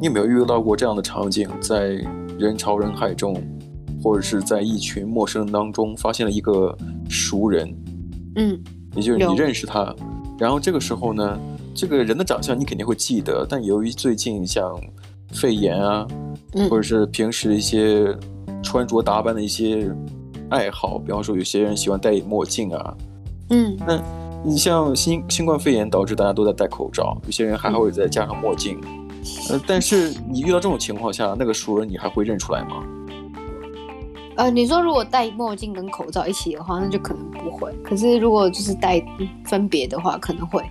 你有没有遇到过这样的场景，在人潮人海中，或者是在一群陌生人当中，发现了一个熟人？嗯，也就是你认识他，然后这个时候呢，这个人的长相你肯定会记得，但由于最近像肺炎啊，嗯、或者是平时一些穿着打扮的一些爱好，比方说有些人喜欢戴墨镜啊，嗯，那你像新新冠肺炎导致大家都在戴口罩，有些人还会再加上墨镜。嗯呃，但是你遇到这种情况下，那个熟人你还会认出来吗？呃，你说如果戴墨镜跟口罩一起的话，那就可能不会。可是如果就是戴分别的话，可能会。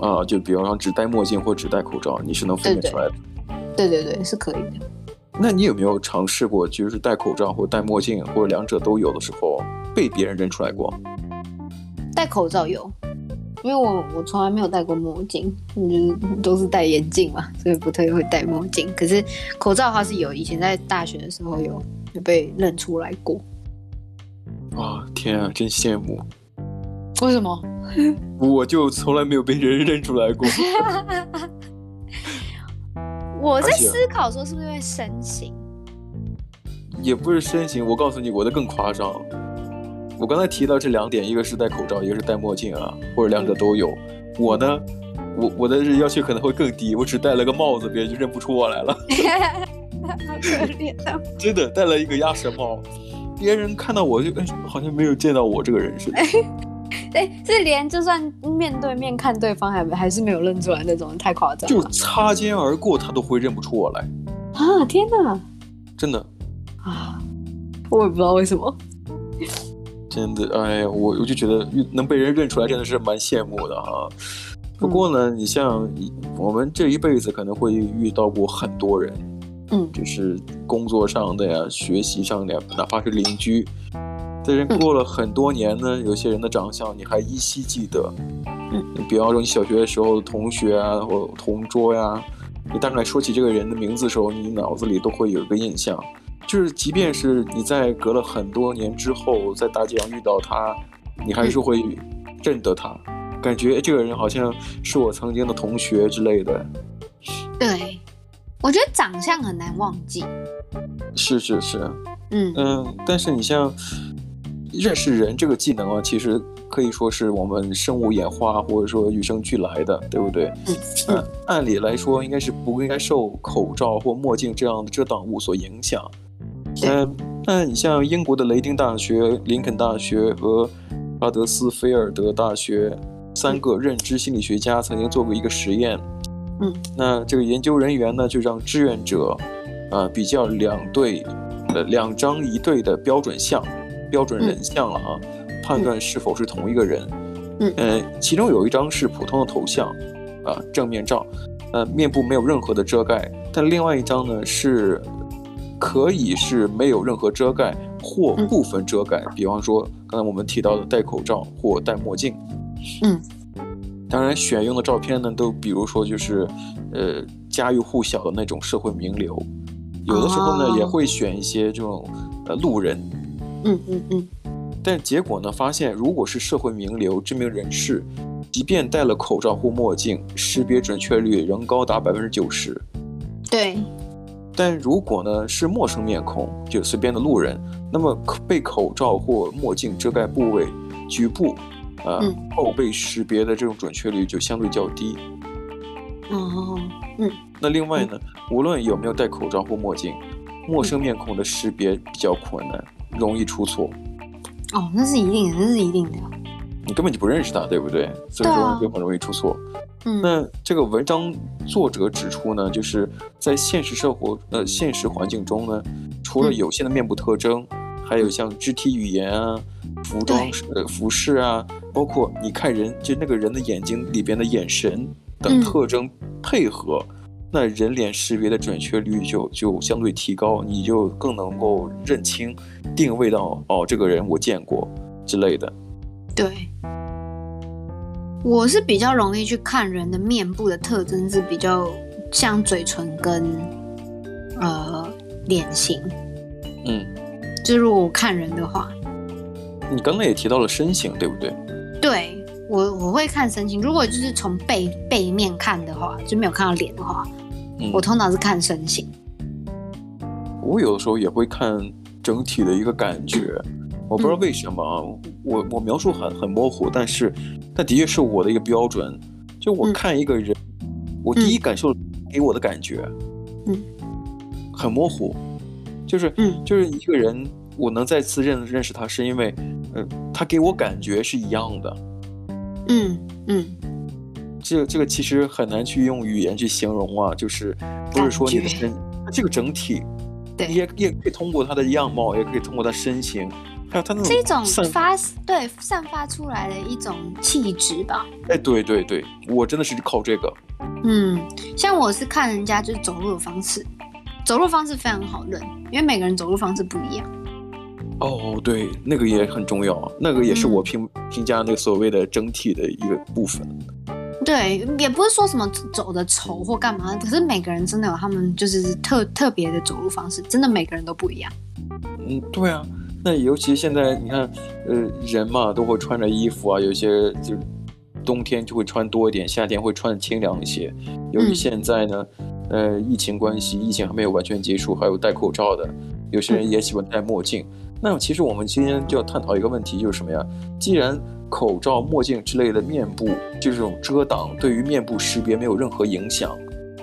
啊，就比方说只戴墨镜或只戴口罩，你是能分辨出来的。对对对，是可以的。那你有没有尝试过，就是戴口罩或戴墨镜，或者两者都有的时候，被别人认出来过？戴口罩有。因为我我从来没有戴过墨镜，就是都是戴眼镜嘛，所以不太会戴墨镜。可是口罩的话是有，以前在大学的时候有有被认出来过。啊，天啊，真羡慕！为什么？我就从来没有被人认出来过。我在思考说是不是因为身形？也不是身形，我告诉你，我的更夸张。我刚才提到这两点，一个是戴口罩，一个是戴墨镜啊，或者两者都有。我呢，我我的要求可能会更低，我只戴了个帽子，别人就认不出我来了。好可怜啊！真的戴了一个鸭舌帽，别人看到我就哎好像没有见到我这个人似的。哎，是连就算面对面看对方还还是没有认出来那种，太夸张。就擦肩而过，他都会认不出我来。啊！天哪！真的啊！我也不知道为什么。真的，哎呀，我我就觉得能被人认出来，真的是蛮羡慕的哈。不过呢，嗯、你像我们这一辈子可能会遇到过很多人，嗯，就是工作上的呀、学习上的呀，哪怕是邻居，这人过了很多年呢，嗯、有些人的长相你还依稀记得，嗯，你比方说你小学的时候的同学啊，或同桌呀，你大概说起这个人的名字的时候，你脑子里都会有一个印象。就是，即便是你在隔了很多年之后，在大街上遇到他，你还是会认得他，嗯、感觉这个人好像是我曾经的同学之类的。对，我觉得长相很难忘记。是是是，嗯嗯，但是你像认识人这个技能啊，其实可以说是我们生物演化或者说与生俱来的，对不对？嗯，嗯，按理来说应该是不应该受口罩或墨镜这样的遮挡物所影响。嗯，那你像英国的雷丁大学、林肯大学和阿德斯菲尔德大学三个认知心理学家曾经做过一个实验。嗯，那这个研究人员呢，就让志愿者啊、呃、比较两对呃两张一对的标准像、标准人像了啊，嗯、判断是否是同一个人。嗯，呃，其中有一张是普通的头像啊，正面照，呃，面部没有任何的遮盖，但另外一张呢是。可以是没有任何遮盖或部分遮盖，嗯、比方说刚才我们提到的戴口罩或戴墨镜。嗯，当然选用的照片呢，都比如说就是，呃，家喻户晓的那种社会名流，有的时候呢、哦、也会选一些这种呃路人。嗯嗯嗯。但结果呢，发现如果是社会名流、知名人士，即便戴了口罩或墨镜，识别准确率仍高达百分之九十。对。但如果呢是陌生面孔，就随便的路人，那么被口罩或墨镜遮盖部位局部，啊、呃，嗯、后被识别的这种准确率就相对较低。哦，嗯。那另外呢，嗯、无论有没有戴口罩或墨镜，陌生面孔的识别比较困难，容易出错。哦，那是一定的，那是一定的。你根本就不认识他，对不对？所以说就很容易出错。嗯，那这个文章作者指出呢，就是在现实生活呃现实环境中呢，除了有限的面部特征，嗯、还有像肢体语言啊、服装呃服饰啊，包括你看人就那个人的眼睛里边的眼神等特征配合，嗯、那人脸识别的准确率就就相对提高，你就更能够认清、定位到哦这个人我见过之类的。对，我是比较容易去看人的面部的特征，是比较像嘴唇跟呃脸型。嗯，就是如果我看人的话，你刚刚也提到了身形，对不对？对，我我会看身形。如果就是从背背面看的话，就没有看到脸的话，嗯，我通常是看身形。我有的时候也会看整体的一个感觉，我不知道为什么，嗯、我我描述很很模糊，但是，但的确是我的一个标准。就我看一个人，嗯、我第一感受给我的感觉，嗯，很模糊，就是，嗯，就是一个人，我能再次认认识他，是因为，嗯、呃，他给我感觉是一样的，嗯嗯，这这个其实很难去用语言去形容啊，就是不是说你的身，这个整体。对，也也可以通过他的样貌，也可以通过他身形，还有他那种这种发对散发出来的一种气质吧。哎，对对对，我真的是靠这个。嗯，像我是看人家就是走路的方式，走路方式非常好认，因为每个人走路方式不一样。哦，对，那个也很重要，那个也是我评、嗯、评价那个所谓的整体的一个部分。对，也不是说什么走的丑或干嘛，可是每个人真的有他们就是特特别的走路方式，真的每个人都不一样。嗯，对啊，那尤其现在你看，呃，人嘛都会穿着衣服啊，有些就冬天就会穿多一点，夏天会穿清凉一些。由于现在呢，嗯、呃，疫情关系，疫情还没有完全结束，还有戴口罩的，有些人也喜欢戴墨镜。嗯、那其实我们今天就要探讨一个问题，就是什么呀？既然口罩、墨镜之类的面部就这种遮挡，对于面部识别没有任何影响。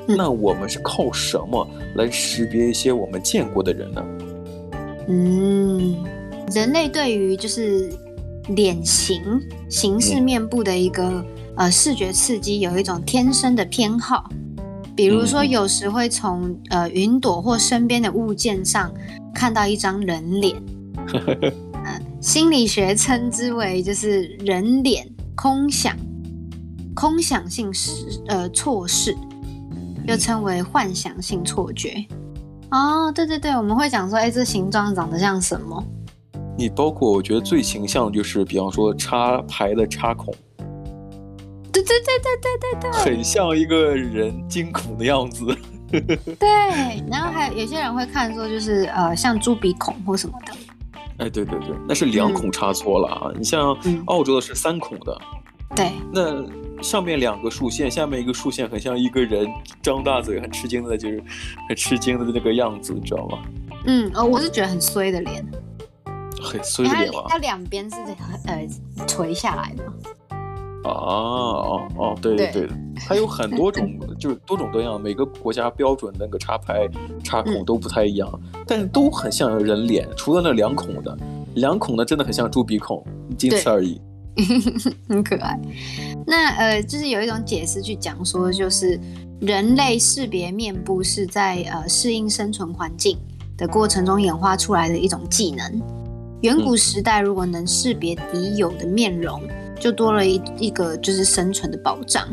嗯、那我们是靠什么来识别一些我们见过的人呢？嗯，人类对于就是脸型、形式、面部的一个、嗯、呃视觉刺激有一种天生的偏好。比如说，有时会从呃云朵或身边的物件上看到一张人脸。心理学称之为就是人脸空想，空想性视呃错视，又称为幻想性错觉。哦，对对对，我们会讲说，哎，这形状长得像什么？你包括我觉得最形象就是，比方说插排的插孔。对对对对对对对，很像一个人惊恐的样子。对，然后还有有些人会看说，就是呃像猪鼻孔或什么的。哎，对对对，那是两孔插错了啊！嗯、你像澳洲的是三孔的，对，那上面两个竖线，下面一个竖线，很像一个人张大嘴，很吃惊的，就是很吃惊的那个样子，你知道吗？嗯，哦，我是觉得很衰的脸，很衰的脸吗？它两边是呃垂下来的。哦哦哦，对对对，它有很多种，就是多种多样，每个国家标准那个插排插孔都不太一样，嗯、但是都很像人脸，除了那两孔的，两孔的真的很像猪鼻孔，仅此而已。很可爱。那呃，就是有一种解释去讲说，就是人类识别面部是在呃适应生存环境的过程中演化出来的一种技能。远古时代如果能识别敌友的面容。就多了一一个就是生存的保障。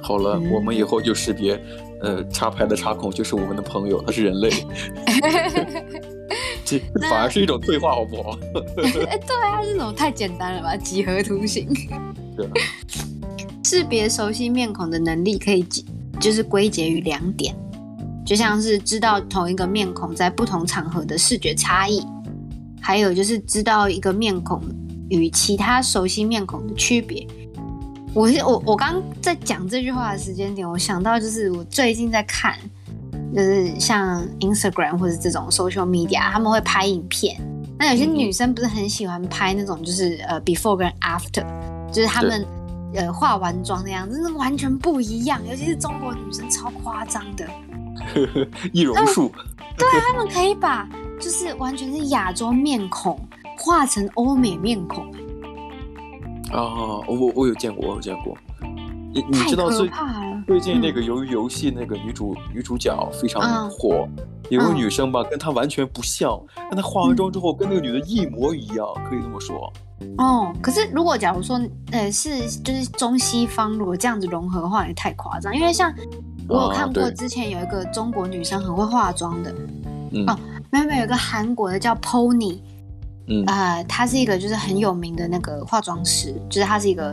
好了，嗯、我们以后就识别，呃，插排的插孔就是我们的朋友，他是人类。这 反而是一种退化，好不好？哎，对啊，这种太简单了吧？几何图形。对。识别熟悉面孔的能力可以就是归结于两点，就像是知道同一个面孔在不同场合的视觉差异，还有就是知道一个面孔。与其他熟悉面孔的区别，我是我我刚在讲这句话的时间点，我想到就是我最近在看，就是像 Instagram 或者这种 social media，他们会拍影片。那有些女生不是很喜欢拍那种，就是呃 before 跟 after，就是他们呃化完妆的样子，那完全不一样。尤其是中国女生超夸张的，易容术。对，他们可以把就是完全是亚洲面孔。化成欧美面孔哦！我我有见过，我有见过。你你知道最最近那个鱿鱼游戏那个女主、嗯、女主角非常火，嗯、有个女生吧，跟她完全不像，但她化完妆之后跟那个女的一模一样，嗯、可以这么说。哦，可是如果假如说呃是就是中西方如果这样子融合的话，也太夸张。因为像我有看过之前有一个中国女生很会化妆的，嗯、有没有，有个韩国的叫 Pony。嗯呃，他是一个就是很有名的那个化妆师，就是他是一个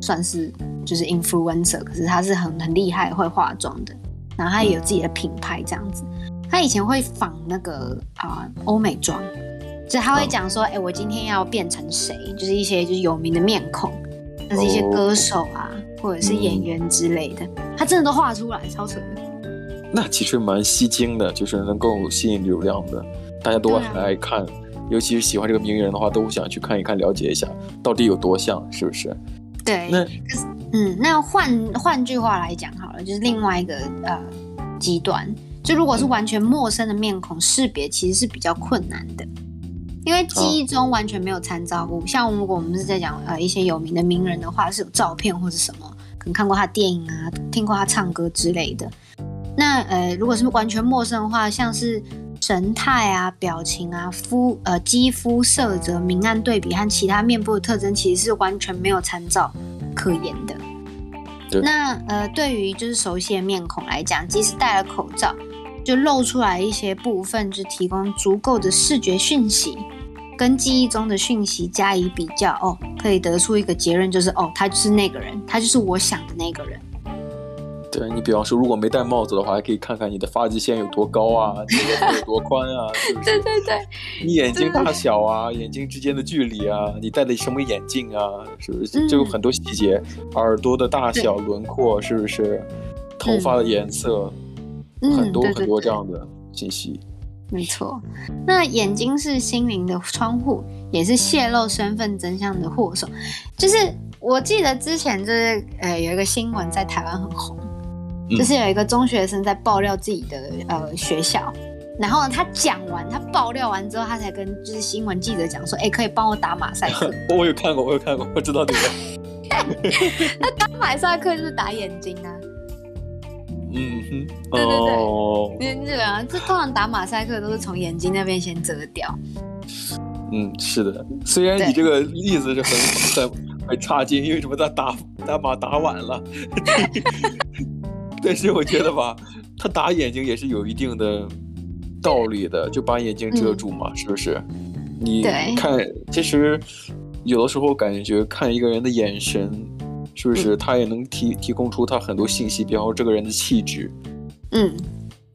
算是就是 influencer，可是他是很很厉害会化妆的，然后他也有自己的品牌这样子。他以前会仿那个啊欧美妆，就是他会讲说，哎、欸，我今天要变成谁，就是一些就是有名的面孔，那是一些歌手啊或者是演员之类的，他真的都画出来，超扯的。那其实蛮吸睛的，就是能够吸引流量的，大家都很爱看，啊、尤其是喜欢这个名人的话，都想去看一看，了解一下到底有多像，是不是？对。那嗯，那换换句话来讲好了，就是另外一个呃极端，就如果是完全陌生的面孔，识别其实是比较困难的，因为记忆中完全没有参照物。哦、像如果我们是在讲呃一些有名的名人的话，是有照片或者什么，可能看过他电影啊，听过他唱歌之类的。那呃，如果是完全陌生的话，像是神态啊、表情啊、肤呃肌肤色泽、明暗对比和其他面部的特征，其实是完全没有参照可言的。那呃，对于就是熟悉的面孔来讲，即使戴了口罩，就露出来一些部分，就提供足够的视觉讯息，跟记忆中的讯息加以比较，哦，可以得出一个结论，就是哦，他就是那个人，他就是我想的那个人。对，你比方说，如果没戴帽子的话，还可以看看你的发际线有多高啊，你的头有多宽啊，是不是？对 对对。你眼睛大小啊，眼睛之间的距离啊，你戴的什么眼镜啊，是不是？就有很多细节，嗯、耳朵的大小、轮廓，是不是？头发的颜色，嗯、很多很多这样的信息。没错，那眼睛是心灵的窗户，也是泄露身份真相的祸首。就是我记得之前就是呃有一个新闻在台湾很红。就是有一个中学生在爆料自己的呃学校，然后呢，他讲完，他爆料完之后，他才跟就是新闻记者讲说，哎，可以帮我打马赛克。我有看过，我有看过，我知道这个。那打马赛克就是打眼睛啊。嗯哼。对对对。哦。你这个啊，这通常打马赛克都是从眼睛那边先遮掉。嗯，是的。虽然你这个例子是很 很很差劲，因为什么？他打打马打晚了。但是我觉得吧，他打眼睛也是有一定的道理的，就把眼睛遮住嘛，嗯、是不是？你看，其实有的时候感觉看一个人的眼神，是不是他也能提提供出他很多信息，比方说这个人的气质，嗯。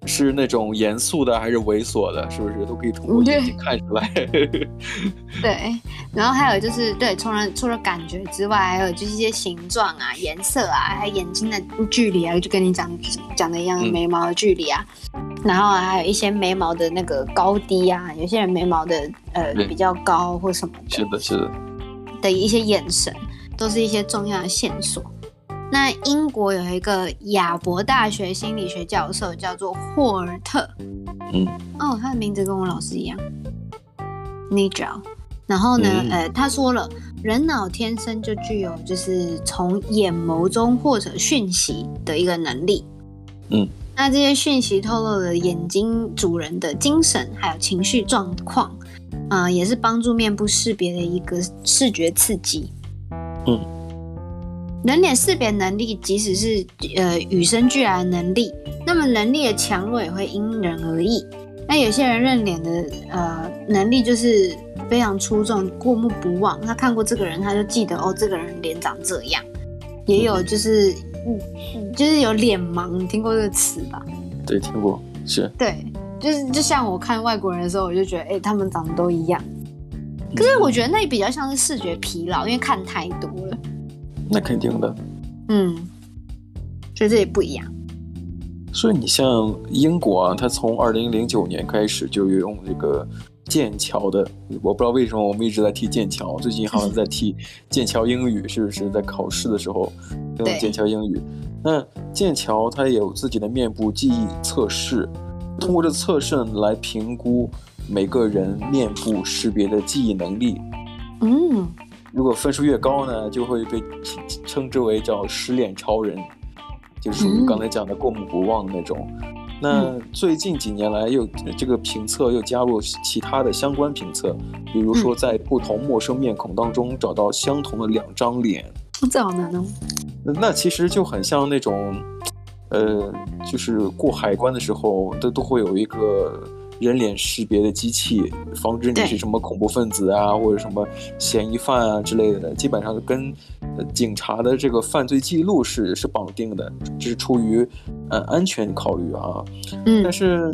是那种严肃的还是猥琐的？是不是都可以通过眼睛看出来？对，对，然后还有就是，对，除了除了感觉之外，还有就是一些形状啊、颜色啊，还有眼睛的距离啊，就跟你讲讲的一样，眉毛的距离啊，嗯、然后还有一些眉毛的那个高低啊，有些人眉毛的呃比较高或什么的，是的，是的，的一些眼神，都是一些重要的线索。那英国有一个亚伯大学心理学教授叫做霍尔特，嗯，哦，他的名字跟我老师一样，Nigel。然后呢，嗯、呃，他说了，人脑天生就具有就是从眼眸中获得讯息的一个能力，嗯，那这些讯息透露了眼睛主人的精神还有情绪状况，啊、呃，也是帮助面部识别的一个视觉刺激，嗯。人脸识别能力，即使是呃与生俱来的能力，那么能力的强弱也会因人而异。那有些人认脸的呃能力就是非常出众，过目不忘。他看过这个人，他就记得哦，这个人脸长这样。也有就是嗯，就是有脸盲，你听过这个词吧？对，听过，是。对，就是就像我看外国人的时候，我就觉得哎，他们长得都一样。可是我觉得那比较像是视觉疲劳，因为看太多了。那肯定的，嗯，所以这也不一样。所以你像英国啊，它从二零零九年开始就有用这个剑桥的，我不知道为什么我们一直在提剑桥，最近好像在提剑桥英语，是不是在考试的时候 用剑桥英语？那剑桥它也有自己的面部记忆测试，通过这测试来评估每个人面部识别的记忆能力。嗯。如果分数越高呢，就会被称之为叫失恋超人，就是属于刚才讲的过目不忘的那种。嗯、那最近几年来，又这个评测又加入其他的相关评测，比如说在不同陌生面孔当中找到相同的两张脸，这好难哦。那其实就很像那种，呃，就是过海关的时候，都都会有一个。人脸识别的机器，防止你是什么恐怖分子啊，或者什么嫌疑犯啊之类的，基本上跟警察的这个犯罪记录是是绑定的，这是出于呃安全考虑啊。嗯。但是，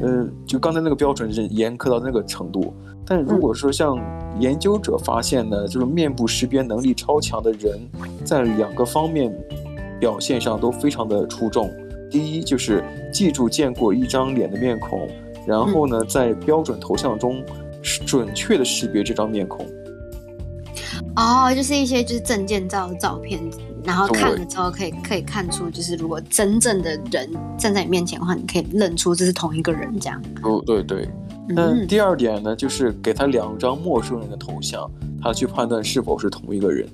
呃，就刚才那个标准是严苛到那个程度。但如果说像研究者发现呢，就是面部识别能力超强的人，在两个方面表现上都非常的出众。第一就是记住见过一张脸的面孔，然后呢，在标准头像中准确的识别这张面孔。哦，就是一些就是证件照的照片，然后看了之后可以可以看出，就是如果真正的人站在你面前的话，你可以认出这是同一个人这样。哦，对对。那第二点呢，就是给他两张陌生人的头像，他去判断是否是同一个人。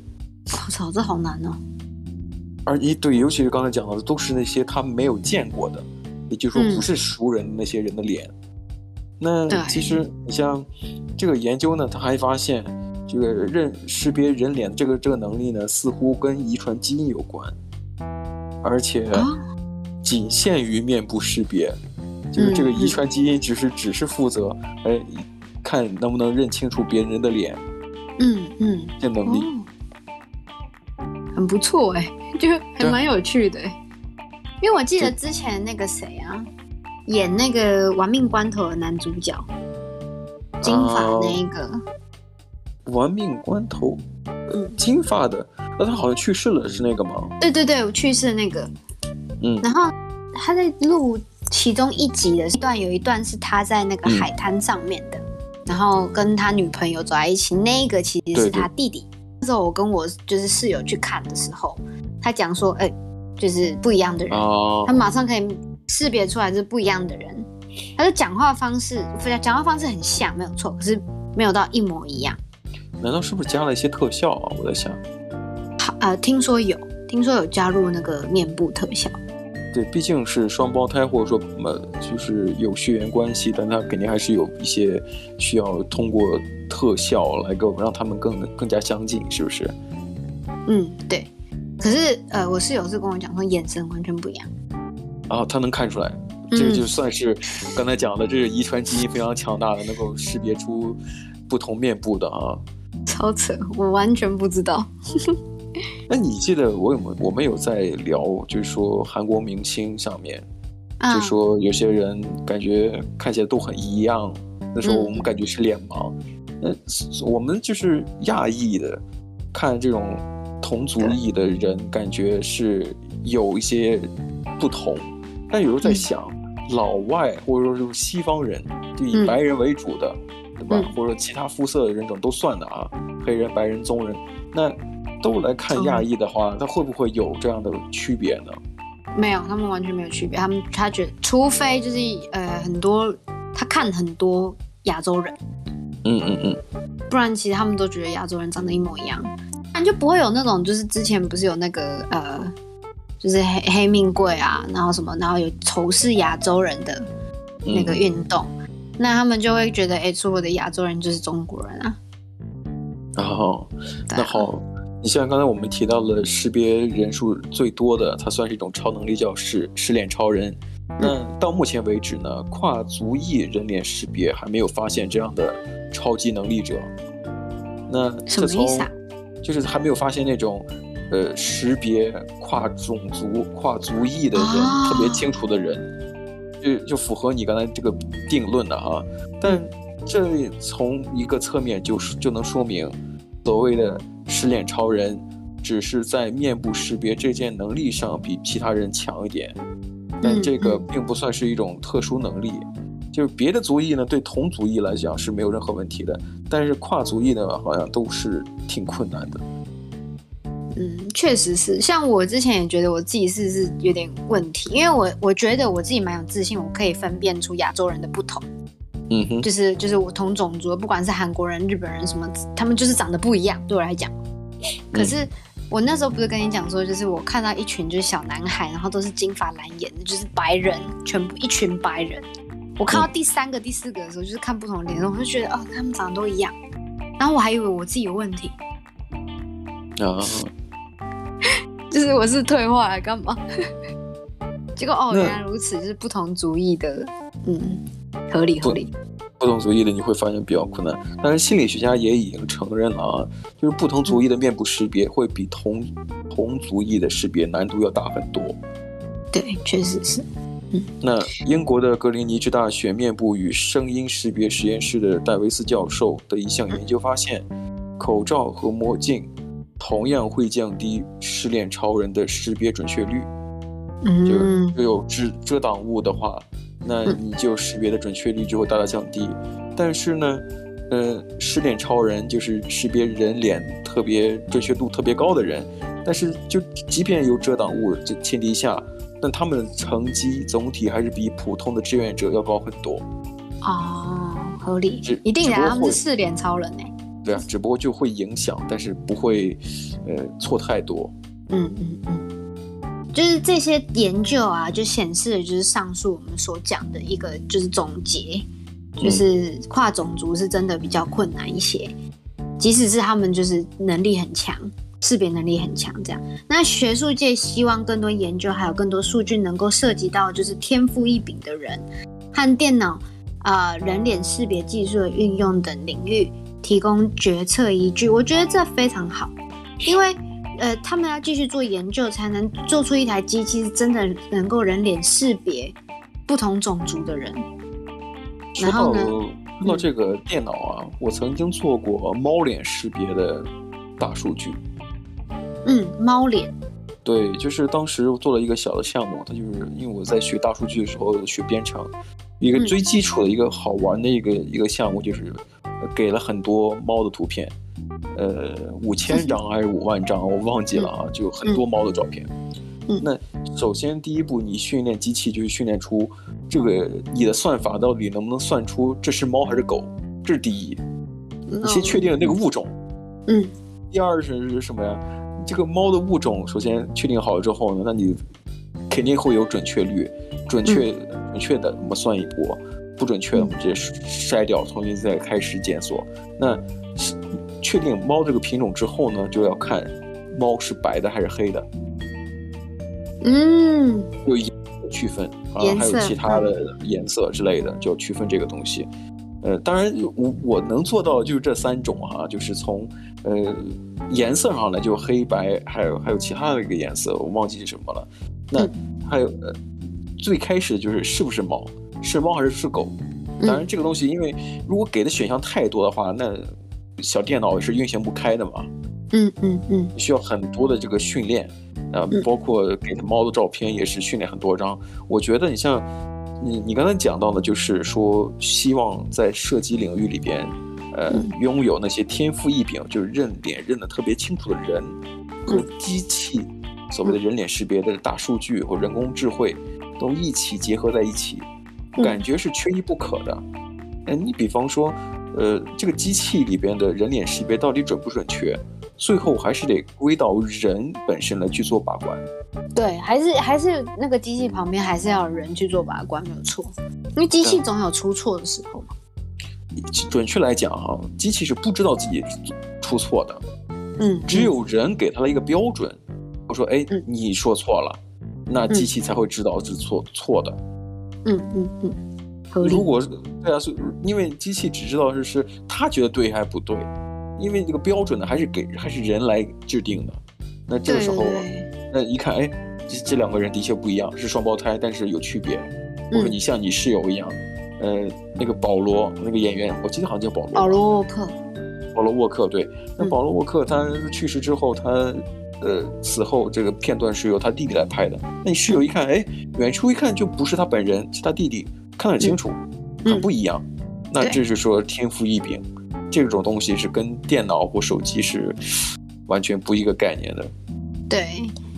我操，这好难哦。而一对，尤其是刚才讲到的，都是那些他没有见过的，也就是说不是熟人那些人的脸。嗯、那其实你像这个研究呢，他还发现。这个认识别人脸这个这个能力呢，似乎跟遗传基因有关，而且仅限于面部识别，就是这个遗传基因只是只是负责哎，看能不能认清楚别人的脸，嗯嗯，这能力很不错哎，就还蛮有趣的，因为我记得之前那个谁啊，演那个《玩命关头》的男主角，金发那一个。玩命关头，嗯，金发的，那他好像去世了，是那个吗？对对对，我去世的那个，嗯，然后他在录其中一集的一段，有一段是他在那个海滩上面的，嗯、然后跟他女朋友走在一起，那个其实是他弟弟。对对，那时候我跟我就是室友去看的时候，他讲说，哎，就是不一样的人，哦、他马上可以识别出来是不一样的人。他的讲话方式，讲话方式很像，没有错，可是没有到一模一样。难道是不是加了一些特效啊？我在想，好，呃，听说有，听说有加入那个面部特效。对，毕竟是双胞胎，或者说呃，就是有血缘关系，但他肯定还是有一些需要通过特效来够让他们更更加相近，是不是？嗯，对。可是呃，我室友是跟我讲说，眼神完全不一样。啊，他能看出来，这个就算是刚才讲的，这是遗传基因非常强大的，能够识别出不同面部的啊。超扯，我完全不知道。那你记得我有没有我们有在聊，就是说韩国明星上面，啊、就说有些人感觉看起来都很一样，那时候我们感觉是脸盲。那、嗯、我们就是亚裔的，看这种同族裔的人，感觉是有一些不同。但有时候在想，嗯、老外或者说就是西方人，就以白人为主的。嗯对吧？或者说其他肤色的人种都算的啊，黑人、白人、棕人，那都来看亚裔的话，他会不会有这样的区别呢？没有，他们完全没有区别。他们他觉得，除非就是呃很多他看很多亚洲人，嗯嗯嗯，不然其实他们都觉得亚洲人长得一模一样，那就不会有那种就是之前不是有那个呃，就是黑黑命贵啊，然后什么，然后有仇视亚洲人的那个运动。嗯那他们就会觉得，哎，所有的亚洲人就是中国人啊。然后、哦，那好，你像刚才我们提到了识别人数最多的，它算是一种超能力，叫识识脸超人。那到目前为止呢，跨族裔人脸识别还没有发现这样的超级能力者。那什么意思啊？就是还没有发现那种，呃，识别跨种族、跨族裔的人、哦、特别清楚的人。就就符合你刚才这个定论的哈，但这从一个侧面就是就能说明，所谓的失恋超人，只是在面部识别这件能力上比其他人强一点，但这个并不算是一种特殊能力。就是别的族裔呢，对同族裔来讲是没有任何问题的，但是跨族裔呢，好像都是挺困难的。嗯，确实是。像我之前也觉得我自己是是有点问题，因为我我觉得我自己蛮有自信，我可以分辨出亚洲人的不同。嗯哼，就是就是我同种族，不管是韩国人、日本人什么，他们就是长得不一样，对我来讲。可是我那时候不是跟你讲说，就是我看到一群就是小男孩，然后都是金发蓝眼的，就是白人，全部一群白人。我看到第三个、第四个的时候，就是看不同的脸，我就觉得哦，他们长得都一样。然后我还以为我自己有问题。啊。就是我是退化来干嘛？结果哦，原来如此，就是不同族裔的，嗯，合理合理。不同族裔的你会发现比较困难，但是心理学家也已经承认了啊，就是不同族裔的面部识别会比同同族裔的识别难度要大很多。对，确实是。嗯，那英国的格林尼治大学面部与声音识别实验室的戴维斯教授的一项研究发现，口罩和墨镜。同样会降低失恋超人的识别准确率。嗯，就就有遮遮挡物的话，那你就识别的准确率就会大大降低。但是呢，呃，失恋超人就是识别人脸特别准确度特别高的人，但是就即便有遮挡物这前提下，但他们的成绩总体还是比普通的志愿者要高很多。哦，合理，一定的，他们是四脸超人呢。对啊，只不过就会影响，但是不会，呃，错太多。嗯嗯嗯，就是这些研究啊，就显示的就是上述我们所讲的一个就是总结。就是跨种族是真的比较困难一些，即使是他们就是能力很强，识别能力很强这样。那学术界希望更多研究还有更多数据能够涉及到就是天赋异禀的人和电脑啊、呃、人脸识别技术的运用等领域提供决策依据。我觉得这非常好，因为呃他们要继续做研究，才能做出一台机器是真的能够人脸识别不同种族的人。说到说到这个电脑啊，嗯、我曾经做过猫脸识别的大数据。嗯，猫脸。对，就是当时我做了一个小的项目，它就是因为我在学大数据的时候学编程，一个最基础的一个好玩的一个、嗯、一个项目，就是给了很多猫的图片，呃，五千张还是五万张，我忘记了啊，就很多猫的照片。嗯，那首先第一步，你训练机器就是训练出。这个你的算法到底能不能算出这是猫还是狗？这是第一，你先确定了那个物种。嗯。第二是什么呀？这个猫的物种首先确定好了之后呢，那你肯定会有准确率，准确、嗯、准确的我们算一波，不准确的我们直接筛掉，重新再开始检索。那确定猫这个品种之后呢，就要看猫是白的还是黑的。嗯。有一。区分啊，还有其他的颜色之类的，就要区分这个东西。呃，当然我我能做到就是这三种哈、啊，就是从呃颜色上来就黑白，还有还有其他的一个颜色，我忘记是什么了。那还有呃最开始就是是不是猫，是猫还是是狗？当然这个东西，因为如果给的选项太多的话，那小电脑是运行不开的嘛。嗯嗯嗯，需要很多的这个训练。啊，包括给他猫的照片也是训练很多张。我觉得你像你你刚才讲到的，就是说希望在射击领域里边，呃，拥有那些天赋异禀，就是认脸认得特别清楚的人和机器，所谓的人脸识别的大数据或人工智慧都一起结合在一起，感觉是缺一不可的。哎，你比方说，呃，这个机器里边的人脸识别到底准不准确？最后还是得归到人本身来去做把关。对，还是还是那个机器旁边还是要有人去做把关，没有错。因为机器总有出错的时候嘛。准确来讲哈，机器是不知道自己出错的。嗯。只有人给他了一个标准，我说哎，你说错了，那机器才会知道是错错的。嗯嗯嗯。如果对啊，是因为机器只知道是是他觉得对还是不对。因为这个标准呢，还是给还是人来制定的。那这个时候，对对对，那一看，哎，这这两个人的确不一样，是双胞胎，但是有区别。或者你像你室友一样，嗯、呃，那个保罗那个演员，我记得好像叫保罗。保罗沃克。保罗沃克，对。那保罗沃克他去世之后，他呃死后这个片段是由他弟弟来拍的。那你室友一看，哎，远处一看就不是他本人，是他弟弟，看得很清楚，嗯、很不一样。那这是说天赋异禀。这种东西是跟电脑或手机是完全不一个概念的。对，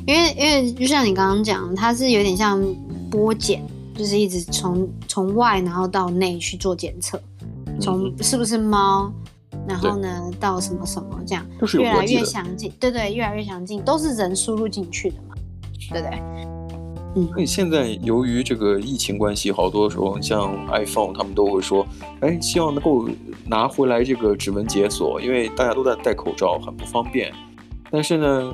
因为因为就像你刚刚讲，它是有点像剥茧，就是一直从从外然后到内去做检测，从是不是猫，然后呢到什么什么这样，越来越详尽。对对，越来越详尽，都是人输入进去的嘛，对不对？所以现在由于这个疫情关系，好多时候像 iPhone，他们都会说，哎，希望能够拿回来这个指纹解锁，因为大家都在戴口罩，很不方便。但是呢，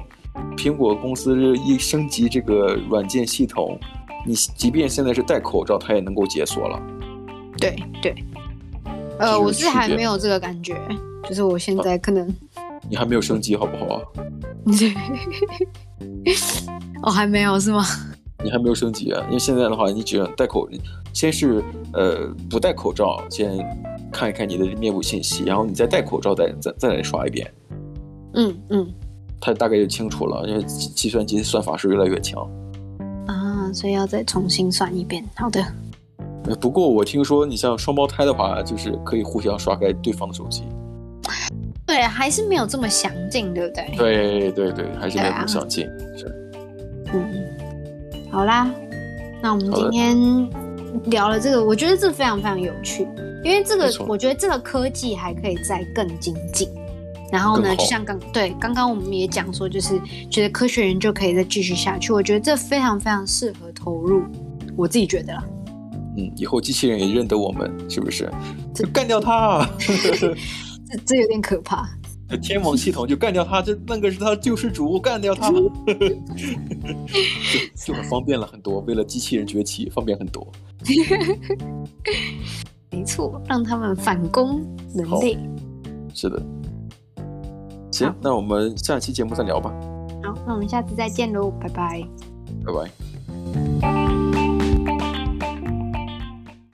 苹果公司一升级这个软件系统，你即便现在是戴口罩，它也能够解锁了。对对，呃，我是还没有这个感觉，就是我现在可能、啊、你还没有升级，好不好啊？我、哦、还没有是吗？你还没有升级啊？因为现在的话，你只要戴口，先是呃不戴口罩，先看一看你的面部信息，然后你再戴口罩，再再再来刷一遍。嗯嗯，他大概就清楚了，因为计算机算法是越来越强。啊，啊，所以要再重新算一遍。好的。不过我听说，你像双胞胎的话，就是可以互相刷开对方的手机。对，还是没有这么详尽，对不对？对对对，还是没有这么详尽。啊、是。嗯，好啦，那我们今天聊了这个，我觉得这非常非常有趣，因为这个我觉得这个科技还可以再更精进。然后呢，就像刚对刚刚我们也讲说，就是觉得科学研究可以再继续下去。我觉得这非常非常适合投入，我自己觉得啦。嗯，以后机器人也认得我们，是不是？就干掉他，这这有点可怕。天网系统就干掉他，这那个是他救世主，干掉他，就就很方便了很多。为了机器人崛起，方便很多。没错，让他们反攻人类。是的。行，那我们下期节目再聊吧。好，那我们下次再见喽，拜拜。拜拜。